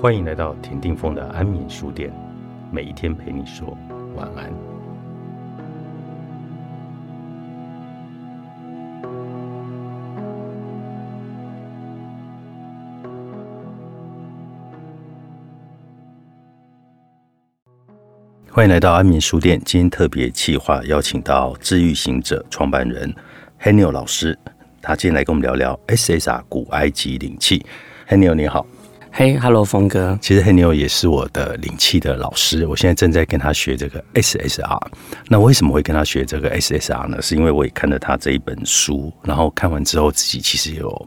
欢迎来到田定峰的安眠书店，每一天陪你说晚安。欢迎来到安眠书店，今天特别企划邀请到治愈行者创办人 Henio 老师，他今天来跟我们聊聊 SSR 古埃及灵气。Henio 你好。嘿，Hello，峰哥。其实黑牛也是我的灵气的老师，我现在正在跟他学这个 SSR。那为什么会跟他学这个 SSR 呢？是因为我也看了他这一本书，然后看完之后自己其实有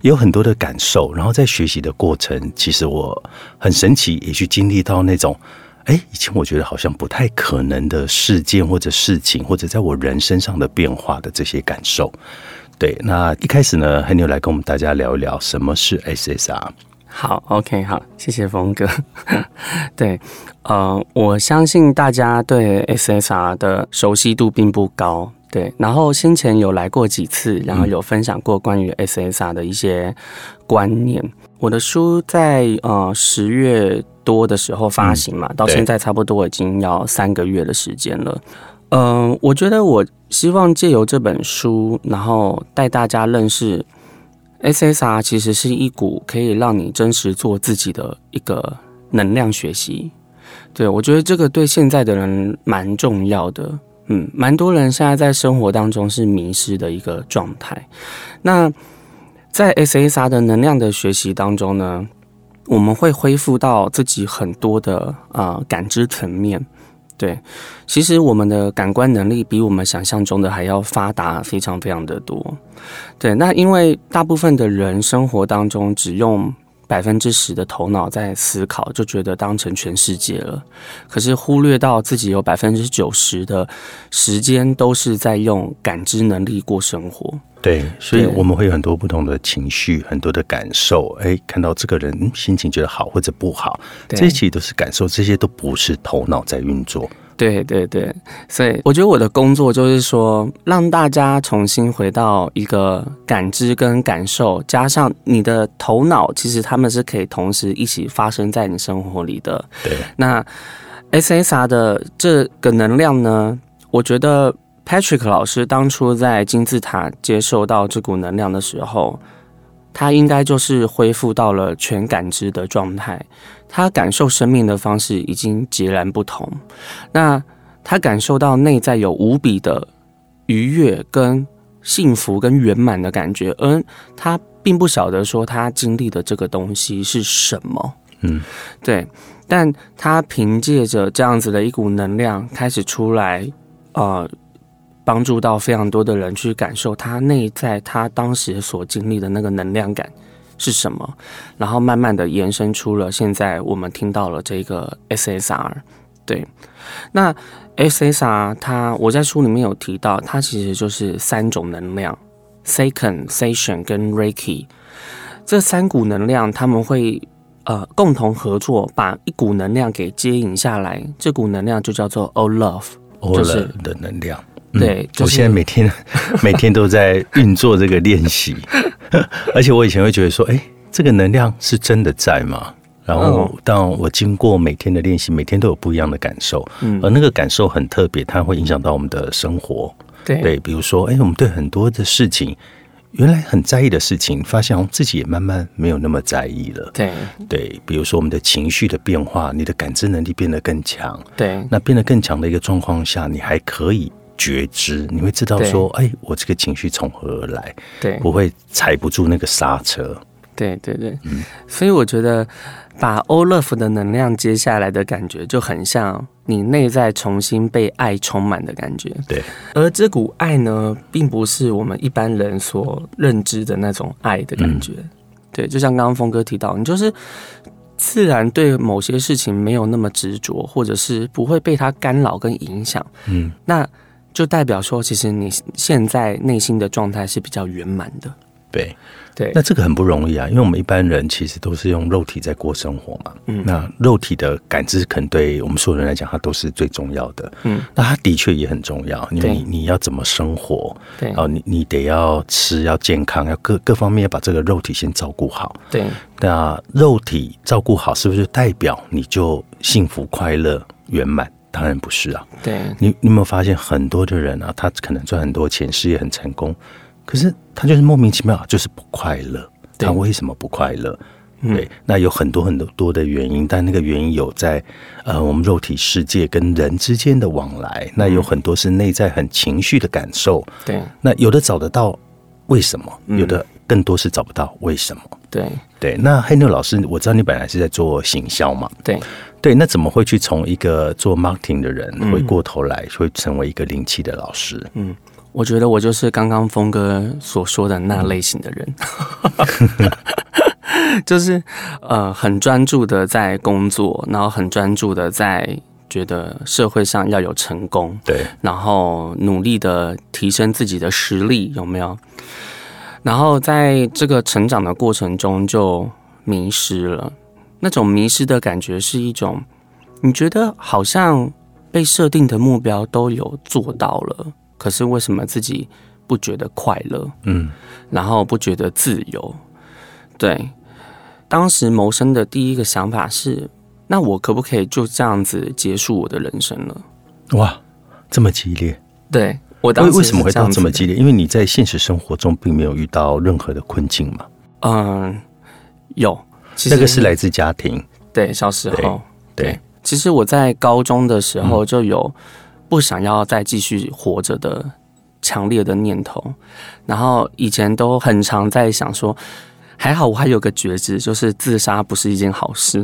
有很多的感受，然后在学习的过程，其实我很神奇，也去经历到那种，哎，以前我觉得好像不太可能的事件或者事情，或者在我人身上的变化的这些感受。对，那一开始呢，黑牛来跟我们大家聊一聊什么是 SSR。好，OK，好，谢谢峰哥。对，呃，我相信大家对 SSR 的熟悉度并不高，对。然后先前有来过几次，然后有分享过关于 SSR 的一些观念。我的书在呃十月多的时候发行嘛，到现在差不多已经要三个月的时间了。嗯，我觉得我希望借由这本书，然后带大家认识。SSR 其实是一股可以让你真实做自己的一个能量学习，对我觉得这个对现在的人蛮重要的，嗯，蛮多人现在在生活当中是迷失的一个状态。那在 SSR 的能量的学习当中呢，我们会恢复到自己很多的啊感知层面。对，其实我们的感官能力比我们想象中的还要发达，非常非常的多。对，那因为大部分的人生活当中只用百分之十的头脑在思考，就觉得当成全世界了，可是忽略到自己有百分之九十的时间都是在用感知能力过生活。对，所以我们会有很多不同的情绪，很多的感受。哎，看到这个人心情觉得好或者不好，这些其实都是感受，这些都不是头脑在运作。对对对，所以我觉得我的工作就是说，让大家重新回到一个感知跟感受，加上你的头脑，其实他们是可以同时一起发生在你生活里的。对，那 SSR 的这个能量呢，我觉得。Patrick 老师当初在金字塔接受到这股能量的时候，他应该就是恢复到了全感知的状态。他感受生命的方式已经截然不同。那他感受到内在有无比的愉悦、跟幸福、跟圆满的感觉，而他并不晓得说他经历的这个东西是什么。嗯，对。但他凭借着这样子的一股能量开始出来，呃。帮助到非常多的人去感受他内在他当时所经历的那个能量感是什么，然后慢慢的延伸出了现在我们听到了这个 SSR。对，那 SSR 它我在书里面有提到，它其实就是三种能量：Second、Session 跟 Reiki。这三股能量他们会呃共同合作，把一股能量给接引下来，这股能量就叫做 All Love，就是的能量。对，我现在每天 每天都在运作这个练习，而且我以前会觉得说，哎，这个能量是真的在吗？然后当我经过每天的练习，每天都有不一样的感受，嗯，而那个感受很特别，它会影响到我们的生活。对，比如说，哎，我们对很多的事情，原来很在意的事情，发现自己也慢慢没有那么在意了。对，对，比如说我们的情绪的变化，你的感知能力变得更强。对，那变得更强的一个状况下，你还可以。觉知，你会知道说，哎，我这个情绪从何而来？对，不会踩不住那个刹车。对对对，嗯，所以我觉得把欧乐福的能量接下来的感觉，就很像你内在重新被爱充满的感觉。对，而这股爱呢，并不是我们一般人所认知的那种爱的感觉。对，就像刚刚峰哥提到，你就是自然对某些事情没有那么执着，或者是不会被它干扰跟影响。嗯，那。就代表说，其实你现在内心的状态是比较圆满的。对。对，那这个很不容易啊，因为我们一般人其实都是用肉体在过生活嘛。嗯，那肉体的感知，可能对我们所有人来讲，它都是最重要的。嗯，那它的确也很重要，因为你你要怎么生活？对，哦，你你得要吃，要健康，要各各方面要把这个肉体先照顾好。对，那肉体照顾好，是不是代表你就幸福、快乐、圆满？当然不是啊。对，你你有没有发现很多的人啊，他可能赚很多钱，事业很成功。可是他就是莫名其妙，就是不快乐。他为什么不快乐？对，那有很多很多多的原因，但那个原因有在呃，我们肉体世界跟人之间的往来，那有很多是内在很情绪的感受。对，那有的找得到为什么？有的更多是找不到为什么？对对。那黑妞老师，我知道你本来是在做行销嘛？对对。那怎么会去从一个做 marketing 的人，回过头来会成为一个灵气的老师？嗯。我觉得我就是刚刚峰哥所说的那类型的人，就是呃很专注的在工作，然后很专注的在觉得社会上要有成功，对，然后努力的提升自己的实力，有没有？然后在这个成长的过程中就迷失了，那种迷失的感觉是一种，你觉得好像被设定的目标都有做到了。可是为什么自己不觉得快乐？嗯，然后不觉得自由？对，当时谋生的第一个想法是：那我可不可以就这样子结束我的人生了？哇，这么激烈！对我当时为什么会到这么激烈？因为你在现实生活中并没有遇到任何的困境嘛。嗯，有，那个是来自家庭。对，小时候，对，其实我在高中的时候就有。不想要再继续活着的强烈的念头，然后以前都很常在想说，还好我还有个觉知，就是自杀不是一件好事，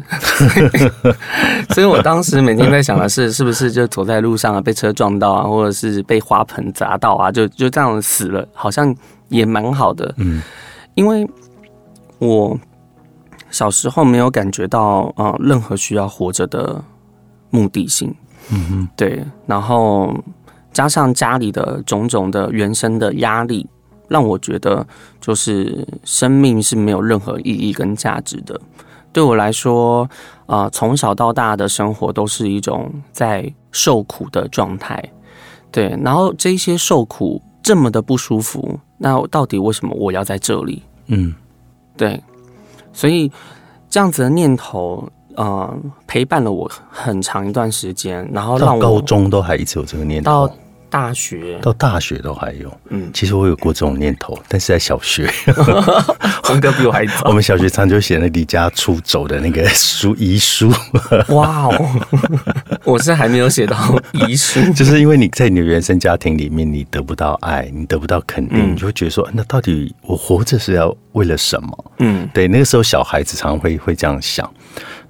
所以我当时每天在想的是，是不是就走在路上啊，被车撞到啊，或者是被花盆砸到啊，就就这样死了，好像也蛮好的。嗯，因为我小时候没有感觉到啊，任何需要活着的目的性。嗯哼，对，然后加上家里的种种的原生的压力，让我觉得就是生命是没有任何意义跟价值的。对我来说，啊，从小到大的生活都是一种在受苦的状态。对，然后这些受苦这么的不舒服，那到底为什么我要在这里？嗯，对，所以这样子的念头。呃，陪伴了我很长一段时间，然后让我高中都还一直有这个念头，到大学到大学都还有。嗯，其实我有过这种念头，但是在小学，洪哥比我还早。我们小学常就写那离家出走的那个书遗书。哇哦，我是还没有写到遗书，就是因为你在你的原生家庭里面，你得不到爱，你得不到肯定，你就会觉得说，那到底我活着是要为了什么？嗯，对，那个时候小孩子常常会会这样想。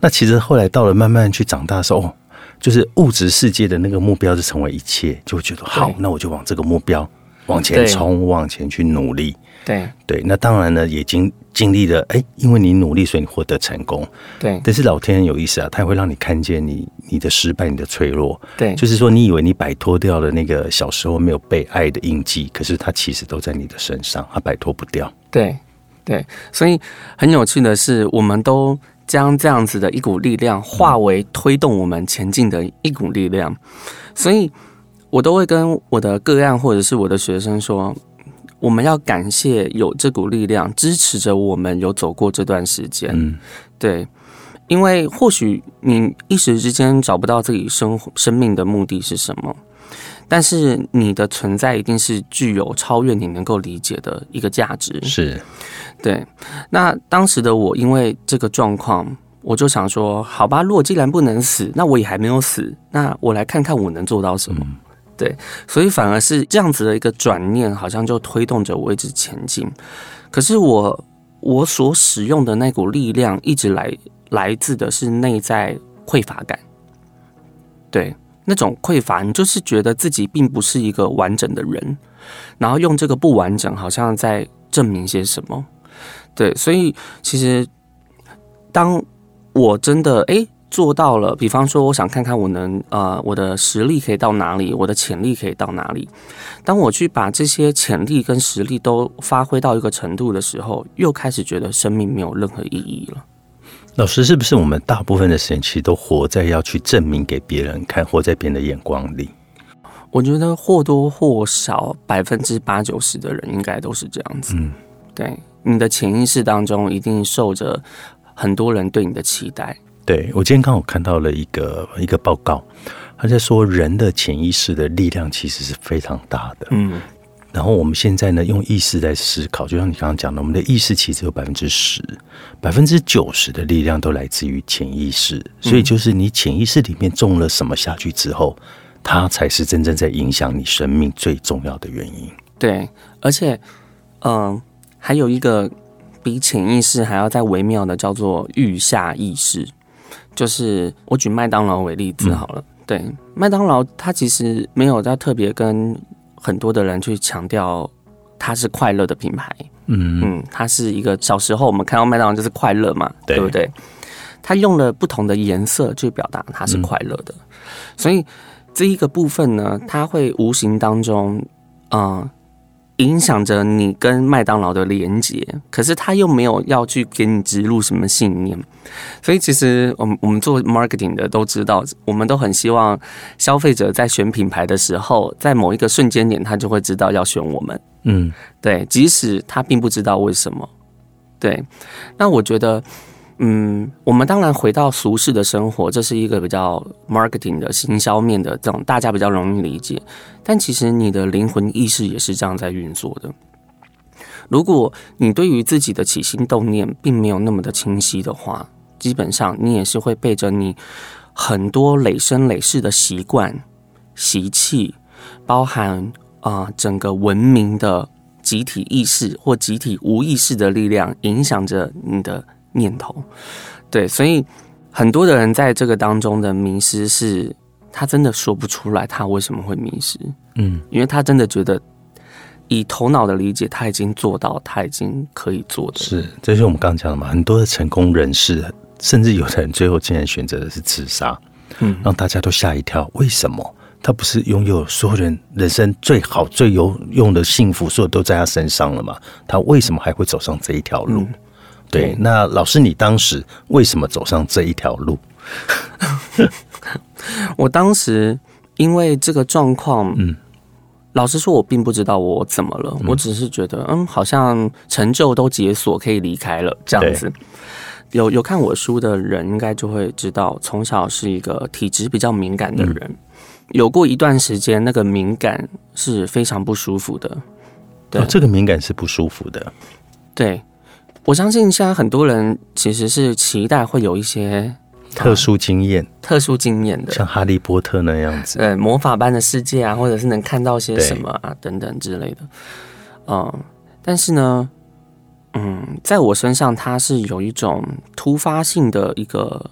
那其实后来到了慢慢去长大的时候，就是物质世界的那个目标是成为一切，就会觉得好，那我就往这个目标往前冲，往前去努力。对对，那当然呢，也经经历了，哎，因为你努力，所以你获得成功。对，但是老天有意思啊，他会让你看见你你的失败，你的脆弱。对，就是说，你以为你摆脱掉了那个小时候没有被爱的印记，可是它其实都在你的身上，它摆脱不掉。对对，所以很有趣的是，我们都。将这样子的一股力量化为推动我们前进的一股力量，所以我都会跟我的个案或者是我的学生说，我们要感谢有这股力量支持着我们有走过这段时间。嗯，对，因为或许你一时之间找不到自己生生命的目的是什么，但是你的存在一定是具有超越你能够理解的一个价值。是。对，那当时的我因为这个状况，我就想说，好吧，如果既然不能死，那我也还没有死，那我来看看我能做到什么。对，所以反而是这样子的一个转念，好像就推动着我一直前进。可是我我所使用的那股力量，一直来来自的是内在匮乏感。对，那种匮乏，你就是觉得自己并不是一个完整的人，然后用这个不完整，好像在证明些什么。对，所以其实当我真的哎做到了，比方说，我想看看我能呃，我的实力可以到哪里，我的潜力可以到哪里。当我去把这些潜力跟实力都发挥到一个程度的时候，又开始觉得生命没有任何意义了。老师，是不是我们大部分的时间其实都活在要去证明给别人看，活在别人的眼光里？我觉得或多或少百分之八九十的人应该都是这样子。嗯，对，你的潜意识当中一定受着很多人对你的期待。对我今天刚好看到了一个一个报告，他在说人的潜意识的力量其实是非常大的。嗯，然后我们现在呢用意识在思考，就像你刚刚讲的，我们的意识其实有百分之十，百分之九十的力量都来自于潜意识。所以就是你潜意识里面种了什么下去之后，它才是真正在影响你生命最重要的原因。对，而且嗯，还有一个比潜意识还要再微妙的，叫做预下意识。就是我举麦当劳为例子好了，对，麦当劳它其实没有在特别跟很多的人去强调它是快乐的品牌，嗯嗯，它是一个小时候我们看到麦当劳就是快乐嘛，对不对？它用了不同的颜色去表达它是快乐的，所以这一个部分呢，它会无形当中，嗯。影响着你跟麦当劳的连接，可是他又没有要去给你植入什么信念，所以其实我们我们做 marketing 的都知道，我们都很希望消费者在选品牌的时候，在某一个瞬间点，他就会知道要选我们。嗯，对，即使他并不知道为什么。对，那我觉得。嗯，我们当然回到俗世的生活，这是一个比较 marketing 的行销面的这种大家比较容易理解。但其实你的灵魂意识也是这样在运作的。如果你对于自己的起心动念并没有那么的清晰的话，基本上你也是会背着你很多累生累世的习惯、习气，包含啊整个文明的集体意识或集体无意识的力量，影响着你的。念头，对，所以很多的人在这个当中的迷失，是他真的说不出来他为什么会迷失，嗯，因为他真的觉得以头脑的理解，他已经做到他已经可以做的，是，这是我们刚刚讲的嘛，很多的成功人士，甚至有的人最后竟然选择的是自杀，嗯，让大家都吓一跳，为什么？他不是拥有所有人人生最好最有用的幸福，所有都在他身上了吗？他为什么还会走上这一条路？对，那老师，你当时为什么走上这一条路？我当时因为这个状况，嗯，老实说，我并不知道我怎么了，我只是觉得，嗯，好像成就都解锁，可以离开了这样子。有有看我书的人，应该就会知道，从小是一个体质比较敏感的人，有过一段时间，那个敏感是非常不舒服的。对，这个敏感是不舒服的。对。我相信现在很多人其实是期待会有一些特殊经验、特殊经验的，像哈利波特那样子，呃，魔法般的世界啊，或者是能看到些什么啊等等之类的。嗯，但是呢，嗯，在我身上，它是有一种突发性的一个，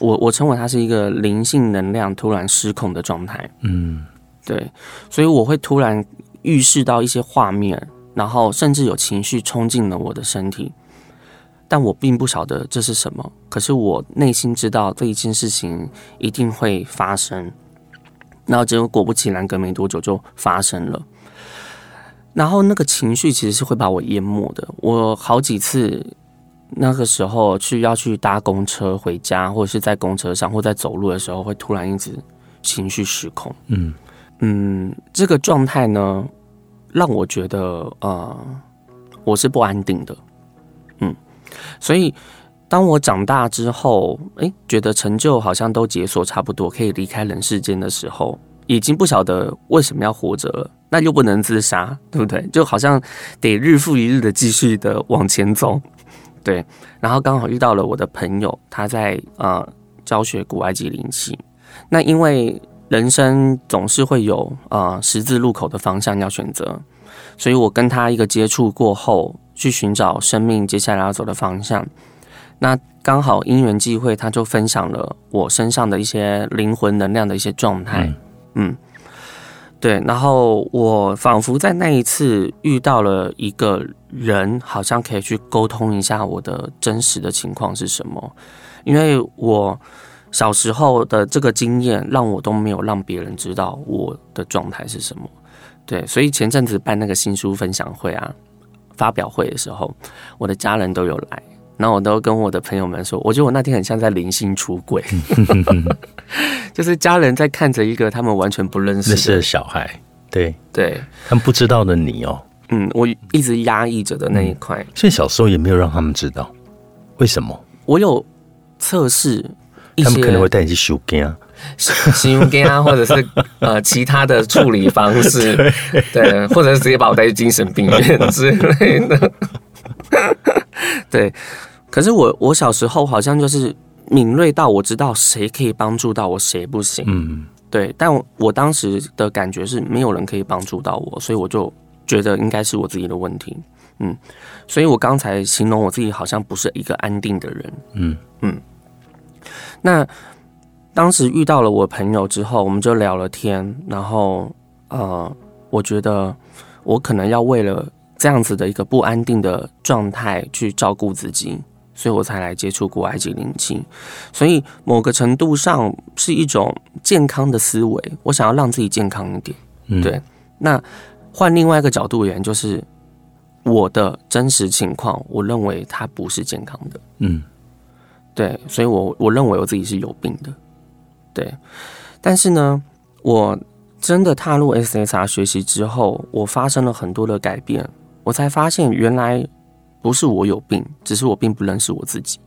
我我称为它是一个灵性能量突然失控的状态。嗯，对，所以我会突然预示到一些画面。然后甚至有情绪冲进了我的身体，但我并不晓得这是什么。可是我内心知道这一件事情一定会发生。然后结果果不其然，隔没多久就发生了。然后那个情绪其实是会把我淹没的。我好几次那个时候去要去搭公车回家，或者是在公车上或在走路的时候，会突然一直情绪失控。嗯嗯，这个状态呢？让我觉得，呃，我是不安定的，嗯，所以当我长大之后，哎，觉得成就好像都解锁差不多，可以离开人世间的时候，已经不晓得为什么要活着了，那又不能自杀，对不对？就好像得日复一日的继续的往前走，对。然后刚好遇到了我的朋友，他在呃教学古埃及灵气，那因为。人生总是会有啊十字路口的方向要选择，所以我跟他一个接触过后，去寻找生命接下来要走的方向。那刚好因缘际会，他就分享了我身上的一些灵魂能量的一些状态。嗯，对。然后我仿佛在那一次遇到了一个人，好像可以去沟通一下我的真实的情况是什么，因为我。小时候的这个经验，让我都没有让别人知道我的状态是什么。对，所以前阵子办那个新书分享会啊，发表会的时候，我的家人都有来，然后我都跟我的朋友们说，我觉得我那天很像在零星出轨，就是家人在看着一个他们完全不认识那是小孩，对。对，他们不知道的你哦，嗯，我一直压抑着的那一块，所以小时候也没有让他们知道，为什么？我有测试他们可能会带你去修根，形容跟啊，或者是 呃其他的处理方式，对，或者是直接把我带去精神病院之类的，对。可是我我小时候好像就是敏锐到我知道谁可以帮助到我，谁不行，嗯，对。但我当时的感觉是没有人可以帮助到我，所以我就觉得应该是我自己的问题，嗯。所以我刚才形容我自己好像不是一个安定的人，嗯嗯。那当时遇到了我朋友之后，我们就聊了天，然后呃，我觉得我可能要为了这样子的一个不安定的状态去照顾自己，所以我才来接触过埃及灵气。所以某个程度上是一种健康的思维，我想要让自己健康一点。嗯对，那换另外一个角度而言，就是我的真实情况，我认为它不是健康的。嗯对，所以我我认为我自己是有病的，对。但是呢，我真的踏入 SSR 学习之后，我发生了很多的改变，我才发现原来不是我有病，只是我并不认识我自己。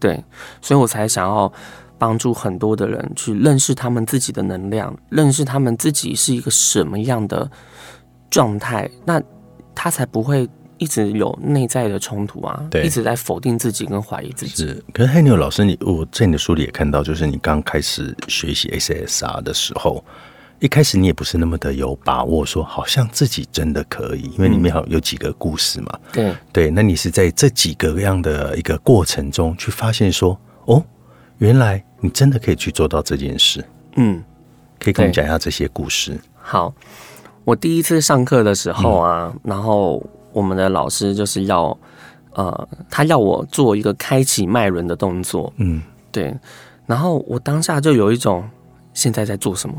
对，所以我才想要帮助很多的人去认识他们自己的能量，认识他们自己是一个什么样的状态，那他才不会一直有内在的冲突啊，对一直在否定自己跟怀疑自己。是。可是黑牛老师，你我在你的书里也看到，就是你刚开始学习 SSR 的时候，一开始你也不是那么的有把握，说好像自己真的可以，因为里面好有几个故事嘛。对，对，那你是在这几个样的一个过程中去发现说，哦，原来你真的可以去做到这件事，嗯，可以跟我们讲一下这些故事。好。我第一次上课的时候啊，然后我们的老师就是要，呃，他要我做一个开启脉轮的动作，嗯，对，然后我当下就有一种现在在做什么，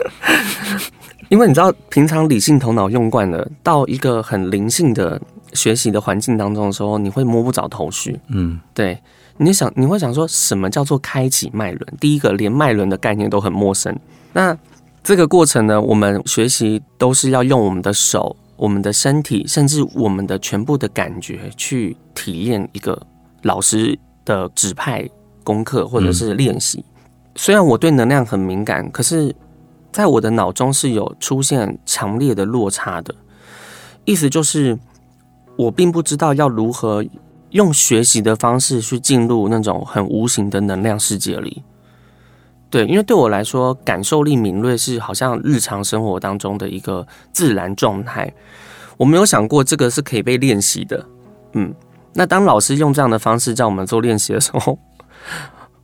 因为你知道，平常理性头脑用惯了，到一个很灵性的学习的环境当中的时候，你会摸不着头绪。嗯。对，你想你会想说什么叫做开启脉轮？第一个，连脉轮的概念都很陌生。那这个过程呢，我们学习都是要用我们的手、我们的身体，甚至我们的全部的感觉去体验一个老师的指派功课或者是练习。虽然我对能量很敏感，可是在我的脑中是有出现强烈的落差的。意思就是，我并不知道要如何用学习的方式去进入那种很无形的能量世界里。对，因为对我来说，感受力敏锐是好像日常生活当中的一个自然状态。我没有想过这个是可以被练习的。嗯，那当老师用这样的方式叫我们做练习的时候，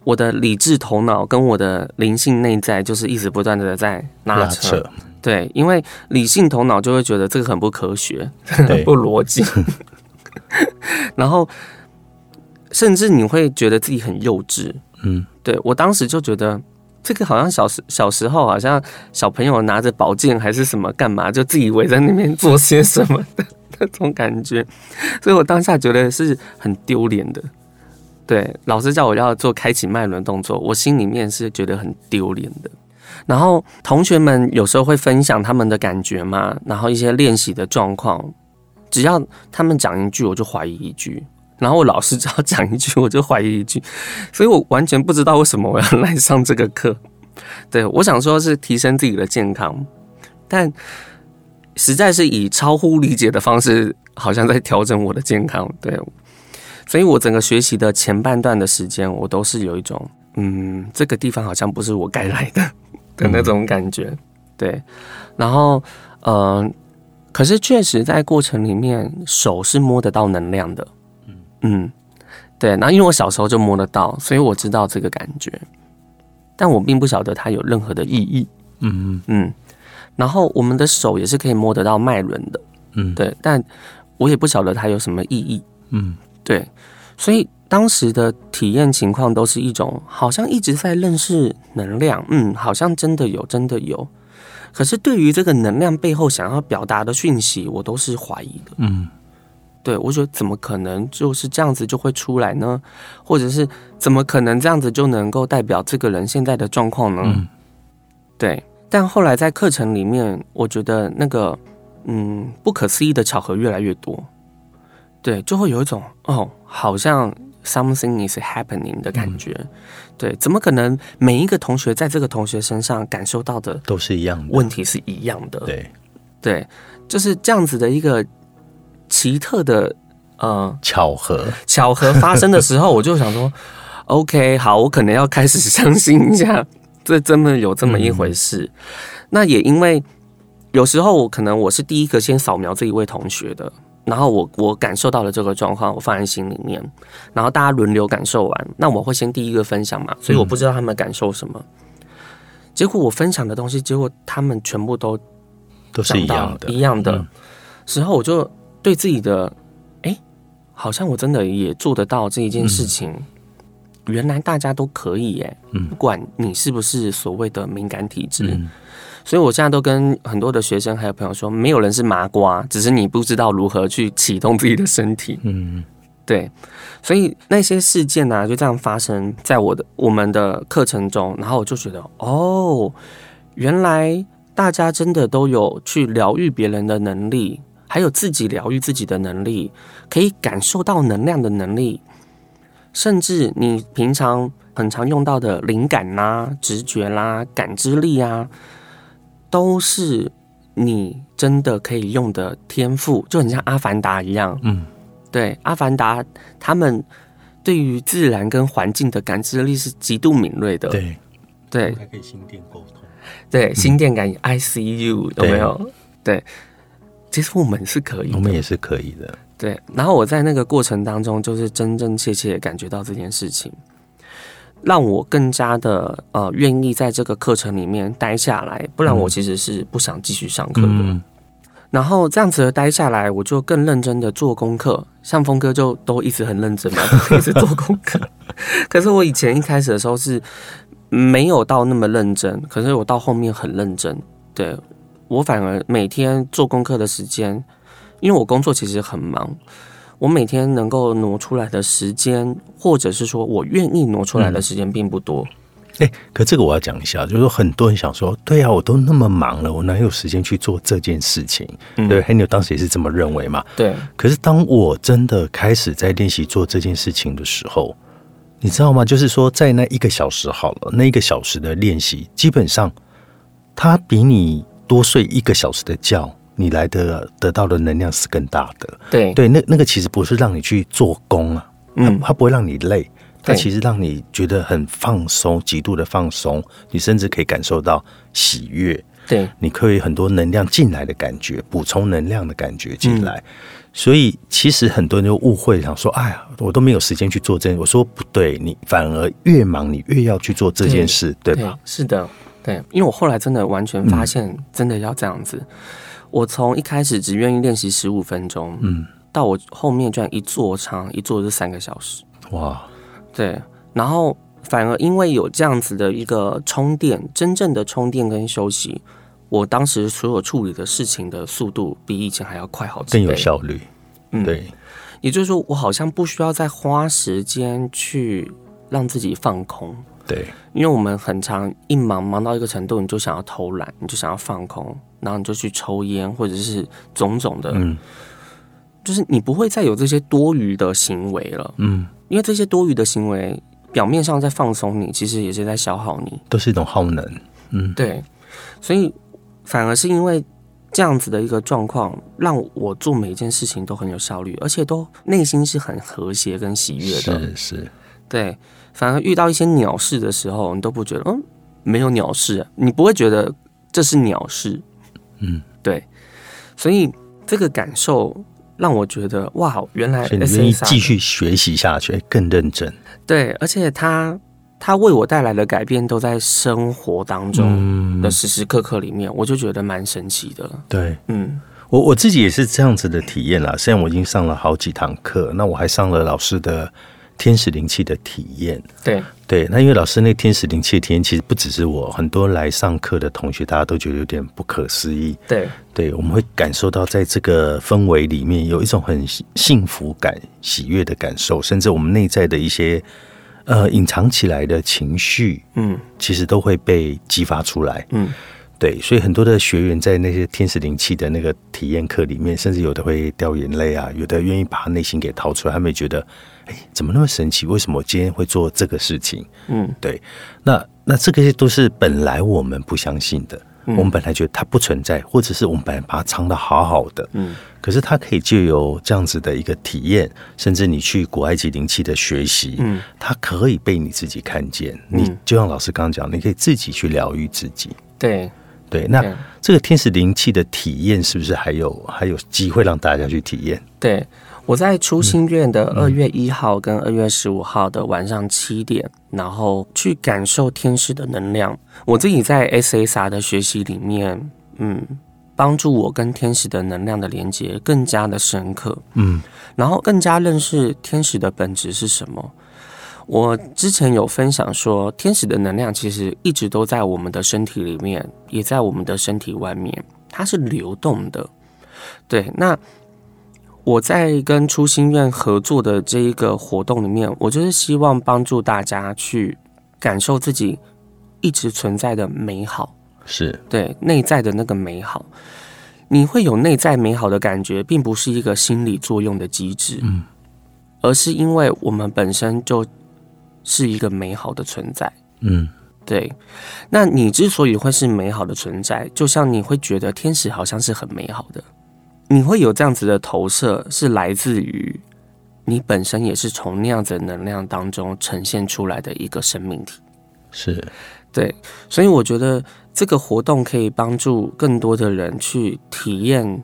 我的理智头脑跟我的灵性内在就是一直不断的在拉拉扯。对，因为理性头脑就会觉得这个很不科学，很 不逻辑，然后甚至你会觉得自己很幼稚。嗯，对我当时就觉得这个好像小时小时候好像小朋友拿着宝剑还是什么干嘛，就自以为在那边做些什么的 那种感觉，所以我当下觉得是很丢脸的。对，老师叫我要做开启脉轮动作，我心里面是觉得很丢脸的。然后同学们有时候会分享他们的感觉嘛，然后一些练习的状况，只要他们讲一句，我就怀疑一句；然后我老师只要讲一句，我就怀疑一句，所以我完全不知道为什么我要 来上这个课。对我想说是提升自己的健康，但实在是以超乎理解的方式，好像在调整我的健康。对，所以我整个学习的前半段的时间，我都是有一种，嗯，这个地方好像不是我该来的 的那种感觉。对，然后，呃，可是确实在过程里面，手是摸得到能量的。嗯，对。然后因为我小时候就摸得到，所以我知道这个感觉，但我并不晓得它有任何的意义。嗯嗯，然后我们的手也是可以摸得到脉轮的，嗯，对，但我也不晓得它有什么意义。嗯对，所以当时的体验情况都是一种好像一直在认识能量，嗯，好像真的有，真的有。可是对于这个能量背后想要表达的讯息，我都是怀疑的。嗯，对我觉得怎么可能就是这样子就会出来呢？或者是怎么可能这样子就能够代表这个人现在的状况呢？嗯对。但后来在课程里面，我觉得那个嗯不可思议的巧合越来越多，对，就会有一种哦，好像 something is happening 的感觉。对，怎么可能每一个同学在这个同学身上感受到的都是一样的。问题是一样的？对，对，就是这样子的一个奇特的呃巧合。巧合发生的时候，我就想说，OK，好，我可能要开始相信一下，这真的有这么一回事。那也因为有时候我可能我是第一个先扫描这一位同学的，然后我我感受到了这个状况，我放在心里面，然后大家轮流感受完，那我会先第一个分享嘛，所以我不知道他们感受什么。结果我分享的东西，结果他们全部都都是一样的，一样的嗯时候，我就对自己的，哎、好像我真的也做得到这一件事情。原来大家都可以耶，嗯。不管你是不是所谓的敏感体质，嗯。所以我现在都跟很多的学生还有朋友说，没有人是麻瓜，只是你不知道如何去启动自己的身体。嗯。对，所以那些事件呢、就这样发生在我的我们的课程中，然后我就觉得，哦，原来大家真的都有去疗愈别人的能力，还有自己疗愈自己的能力，可以感受到能量的能力，甚至你平常很常用到的灵感啦、直觉啦、感知力啊，都是你真的可以用的天赋，就很像阿凡达一样。嗯对，阿凡达他们对于自然跟环境的感知力是极度敏锐的。对，对还可以心电沟通。对，心电感应 ICU 有没有？对，其实我们是可以的。我们也是可以的。对，然后我在那个过程当中，就是真真切切感觉到这件事情，让我更加的呃愿意在这个课程里面待下来，不然我其实是不想继续上课的。嗯然后这样子的待下来，我就更认真的做功课。像峰哥就都一直很认真嘛，都一直做功课。可是我以前一开始的时候是没有到那么认真，可是我到后面很认真。对我反而每天做功课的时间，因为我工作其实很忙，我每天能够挪出来的时间，或者是说我愿意挪出来的时间并不多。哎、可这个我要讲一下，就是说很多人想说，对啊，我都那么忙了，我哪有时间去做这件事情？嗯对，黑牛当时也是这么认为嘛。对，可是当我真的开始在练习做这件事情的时候，你知道吗？就是说，在那一个小时好了，那一个小时的练习，基本上它比你多睡一个小时的觉，你来的得到的能量是更大的。对，对，那那个其实不是让你去做工啊，嗯它它不会让你累，它其实让你觉得很放松，极度的放松，你甚至可以感受到喜悦，对，你可以很多能量进来的感觉，补充能量的感觉进嗯来。所以其实很多人就误会，想说：“哎呀，我都没有时间去做这件。”我说不对，你反而越忙，你越要去做这件事，对吧？是的，对，因为我后来真的完全发现，真的要这样子。我从一开始只愿意练习十五分钟，嗯，到我后面居然一坐长，一坐就三个小时。哇，对，然后反而因为有这样子的一个充电，真正的充电跟休息，我当时所有处理的事情的速度比以前还要快好几倍，更有效率。嗯对，也就是说，我好像不需要再花时间去让自己放空。对，因为我们很常一忙忙到一个程度，你就想要偷懒，你就想要放空，然后你就去抽烟，或者是种种的，嗯。就是你不会再有这些多余的行为了，嗯，因为这些多余的行为表面上在放松你，其实也是在消耗你，都是一种耗能。嗯，对，所以反而是因为这样子的一个状况，让我做每一件事情都很有效率，而且都内心是很和谐跟喜悦的，是是，对，反而遇到一些鸟事的时候，你都不觉得，嗯，没有鸟事，你不会觉得这是鸟事，嗯，对，所以这个感受让我觉得，哇，原来你愿意继续学习下去，更认真。对，而且他他为我带来的改变都在生活当中嗯。的时时刻刻里面，我就觉得蛮神奇的，对，嗯，我我自己也是这样子的体验啦。虽然我已经上了好几堂课，那我还上了老师的天使灵气的体验。对对，那因为老师那天使灵气的体验，其实不只是我，很多来上课的同学，大家都觉得有点不可思议。对对，我们会感受到在这个氛围里面有一种很幸福感、喜悦的感受，甚至我们内在的一些呃隐藏起来的情绪，嗯其实都会被激发出来。嗯对，所以很多的学员在那些天使灵气的那个体验课里面，甚至有的会掉眼泪啊，有的愿意把他内心给掏出来，他们也觉得，哎，怎么那么神奇？为什么我今天会做这个事情？嗯对，那那这个都是本来我们不相信的，嗯我们本来觉得它不存在，或者是我们本来把它藏的好好的，嗯可是它可以借由这样子的一个体验，甚至你去古埃及灵气的学习，嗯它可以被你自己看见。你嗯就像老师刚刚讲，你可以自己去疗愈自己。对对，那这个天使灵气的体验是不是还有还有机会让大家去体验？对，我在初心院的二月一号跟二月十五号的晚上七点，然后去感受天使的能量。我自己在 SSR 的学习里面，嗯，帮助我跟天使的能量的连接更加的深刻，嗯然后更加认识天使的本质是什么。我之前有分享说，天使的能量其实一直都在我们的身体里面，也在我们的身体外面，它是流动的。对，那我在跟初心愿合作的这一个活动里面，我就是希望帮助大家去感受自己一直存在的美好，是。对内在的那个美好。你会有内在美好的感觉，并不是一个心理作用的机制，嗯，而是因为我们本身就是一个美好的存在。嗯。对，那你之所以会是美好的存在，就像你会觉得天使好像是很美好的，你会有这样子的投射，是来自于你本身也是从那样子的能量当中呈现出来的一个生命体。是对，所以我觉得这个活动可以帮助更多的人去体验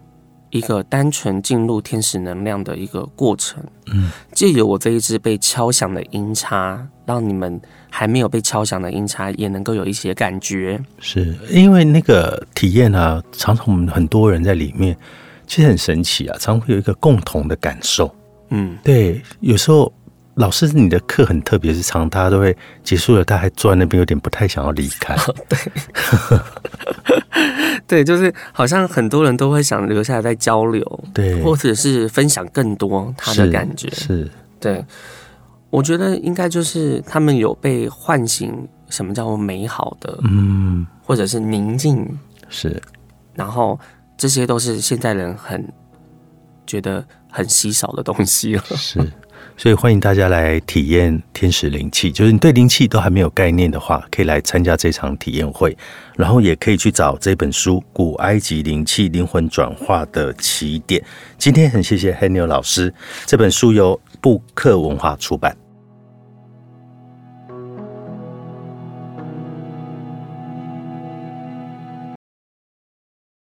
一个单纯进入天使能量的一个过程。嗯，借由我这一支被敲响的音叉，让你们还没有被敲响的音叉也能够有一些感觉。是，因为那个体验啊，常常我们很多人在里面，其实很神奇啊，常会有一个共同的感受。嗯，对，有时候老师你的课很特别，是常常大家都会结束了，他还坐在那边，有点不太想要离开。对，对就是好像很多人都会想留下来再交流，对，或者是分享更多他的感觉。是。对，我觉得应该就是他们有被唤醒，什么叫做美好的，嗯。或者是宁静，是。然后这些都是现在人很觉得很稀少的东西了。是，所以欢迎大家来体验天使灵气。就是你对灵气都还没有概念的话，可以来参加这场体验会，然后也可以去找这本书《古埃及灵气灵魂转化的起点》。今天很谢谢 Henry 老师，这本书由布克文化出版。